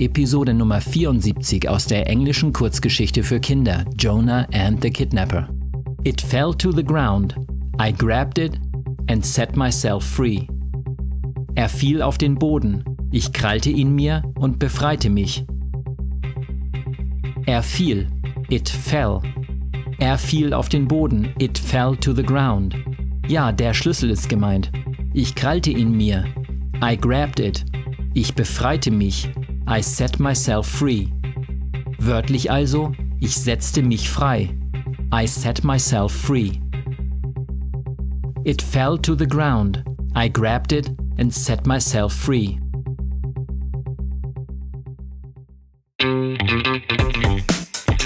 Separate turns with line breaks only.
Episode Nummer 74 aus der englischen Kurzgeschichte für Kinder Jonah and the Kidnapper. It fell to the ground. I grabbed it and set myself free. Er fiel auf den Boden. Ich krallte ihn mir und befreite mich. Er fiel. It fell. Er fiel auf den Boden. It fell to the ground. Ja, der Schlüssel ist gemeint. Ich krallte ihn mir. I grabbed it. Ich befreite mich. I set myself free. Wörtlich also, ich setzte mich frei. I set myself free. It fell to the ground. I grabbed it and set myself free.